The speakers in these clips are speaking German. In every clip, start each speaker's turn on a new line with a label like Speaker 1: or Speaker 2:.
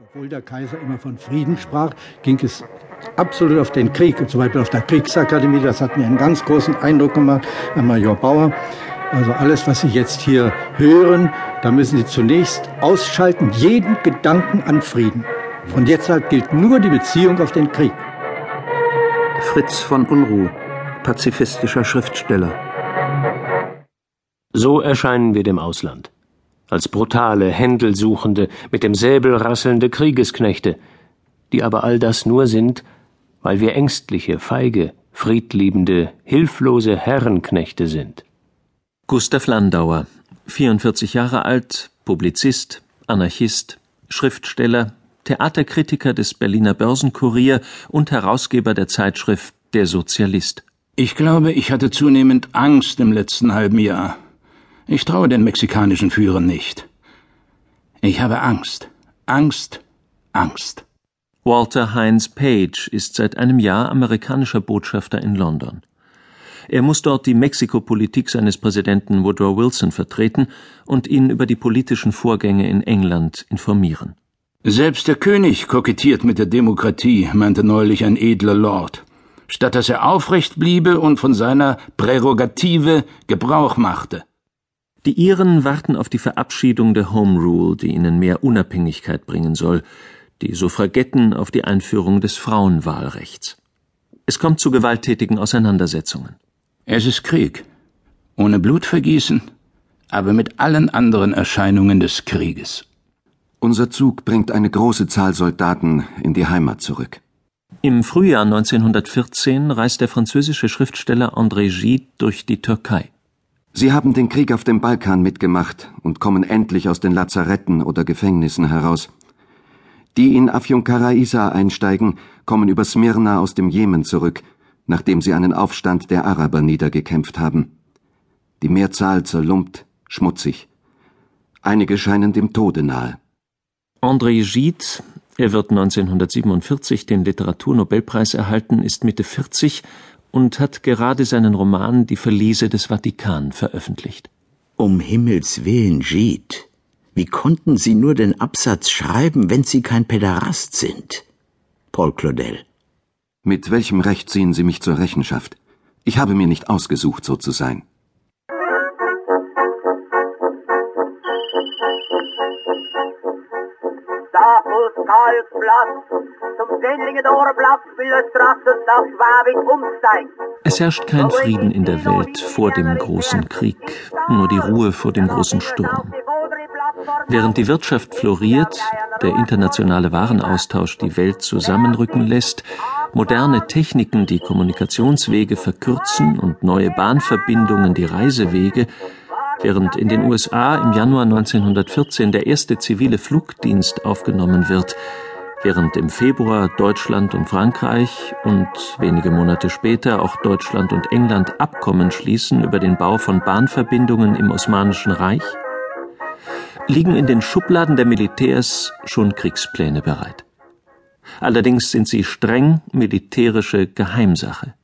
Speaker 1: Obwohl der Kaiser immer von Frieden sprach, ging es absolut auf den Krieg. Und zum Beispiel auf der Kriegsakademie, das hat mir einen ganz großen Eindruck gemacht, Herr Major Bauer. Also alles, was Sie jetzt hier hören, da müssen Sie zunächst ausschalten, jeden Gedanken an Frieden. Von jetzt an gilt nur die Beziehung auf den Krieg.
Speaker 2: Fritz von Unruh, pazifistischer Schriftsteller.
Speaker 3: So erscheinen wir dem Ausland als brutale, Händelsuchende, mit dem Säbel rasselnde Kriegesknechte, die aber all das nur sind, weil wir ängstliche, feige, friedliebende, hilflose Herrenknechte sind.
Speaker 2: Gustav Landauer, 44 Jahre alt, Publizist, Anarchist, Schriftsteller, Theaterkritiker des Berliner Börsenkurier und Herausgeber der Zeitschrift Der Sozialist.
Speaker 4: Ich glaube, ich hatte zunehmend Angst im letzten halben Jahr. Ich traue den mexikanischen Führern nicht. Ich habe Angst. Angst. Angst.
Speaker 2: Walter Heinz Page ist seit einem Jahr amerikanischer Botschafter in London. Er muss dort die Mexikopolitik seines Präsidenten Woodrow Wilson vertreten und ihn über die politischen Vorgänge in England informieren.
Speaker 4: Selbst der König kokettiert mit der Demokratie, meinte neulich ein edler Lord, statt dass er aufrecht bliebe und von seiner Prärogative Gebrauch machte.
Speaker 2: Die Iren warten auf die Verabschiedung der Home Rule, die ihnen mehr Unabhängigkeit bringen soll, die Suffragetten auf die Einführung des Frauenwahlrechts. Es kommt zu gewalttätigen Auseinandersetzungen.
Speaker 4: Es ist Krieg. Ohne Blutvergießen, aber mit allen anderen Erscheinungen des Krieges.
Speaker 5: Unser Zug bringt eine große Zahl Soldaten in die Heimat zurück.
Speaker 2: Im Frühjahr 1914 reist der französische Schriftsteller André Gide durch die Türkei.
Speaker 5: Sie haben den Krieg auf dem Balkan mitgemacht und kommen endlich aus den Lazaretten oder Gefängnissen heraus. Die in Afyonkaraisa einsteigen, kommen über Smyrna aus dem Jemen zurück, nachdem sie einen Aufstand der Araber niedergekämpft haben. Die Mehrzahl zerlumpt, schmutzig. Einige scheinen dem Tode nahe.
Speaker 2: André Gide, er wird 1947 den Literaturnobelpreis erhalten, ist Mitte 40 und hat gerade seinen Roman Die Verliese des Vatikan veröffentlicht.
Speaker 6: Um Himmels willen, Gide. Wie konnten Sie nur den Absatz schreiben, wenn Sie kein Päderast sind? Paul Claudel.
Speaker 5: Mit welchem Recht ziehen Sie mich zur Rechenschaft? Ich habe mir nicht ausgesucht, so zu sein.
Speaker 2: Es herrscht kein Frieden in der Welt vor dem großen Krieg, nur die Ruhe vor dem großen Sturm. Während die Wirtschaft floriert, der internationale Warenaustausch die Welt zusammenrücken lässt, moderne Techniken die Kommunikationswege verkürzen und neue Bahnverbindungen die Reisewege, während in den USA im Januar 1914 der erste zivile Flugdienst aufgenommen wird, während im Februar Deutschland und Frankreich und wenige Monate später auch Deutschland und England Abkommen schließen über den Bau von Bahnverbindungen im Osmanischen Reich, liegen in den Schubladen der Militärs schon Kriegspläne bereit. Allerdings sind sie streng militärische Geheimsache.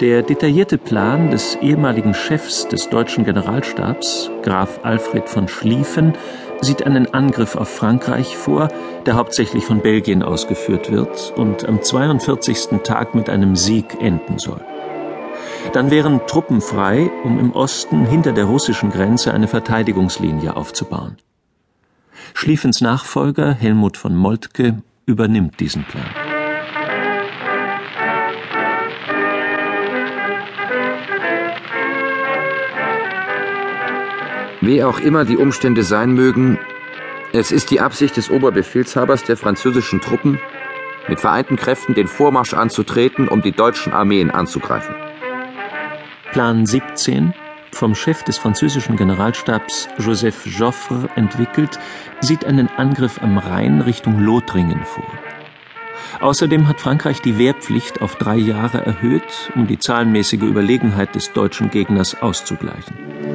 Speaker 2: Der detaillierte Plan des ehemaligen Chefs des deutschen Generalstabs, Graf Alfred von Schlieffen, sieht einen Angriff auf Frankreich vor, der hauptsächlich von Belgien ausgeführt wird und am 42. Tag mit einem Sieg enden soll. Dann wären Truppen frei, um im Osten hinter der russischen Grenze eine Verteidigungslinie aufzubauen. Schlieffens Nachfolger Helmut von Moltke übernimmt diesen Plan.
Speaker 7: Wie auch immer die Umstände sein mögen, es ist die Absicht des Oberbefehlshabers der französischen Truppen, mit vereinten Kräften den Vormarsch anzutreten, um die deutschen Armeen anzugreifen.
Speaker 2: Plan 17, vom Chef des französischen Generalstabs Joseph Joffre entwickelt, sieht einen Angriff am Rhein Richtung Lothringen vor. Außerdem hat Frankreich die Wehrpflicht auf drei Jahre erhöht, um die zahlenmäßige Überlegenheit des deutschen Gegners auszugleichen.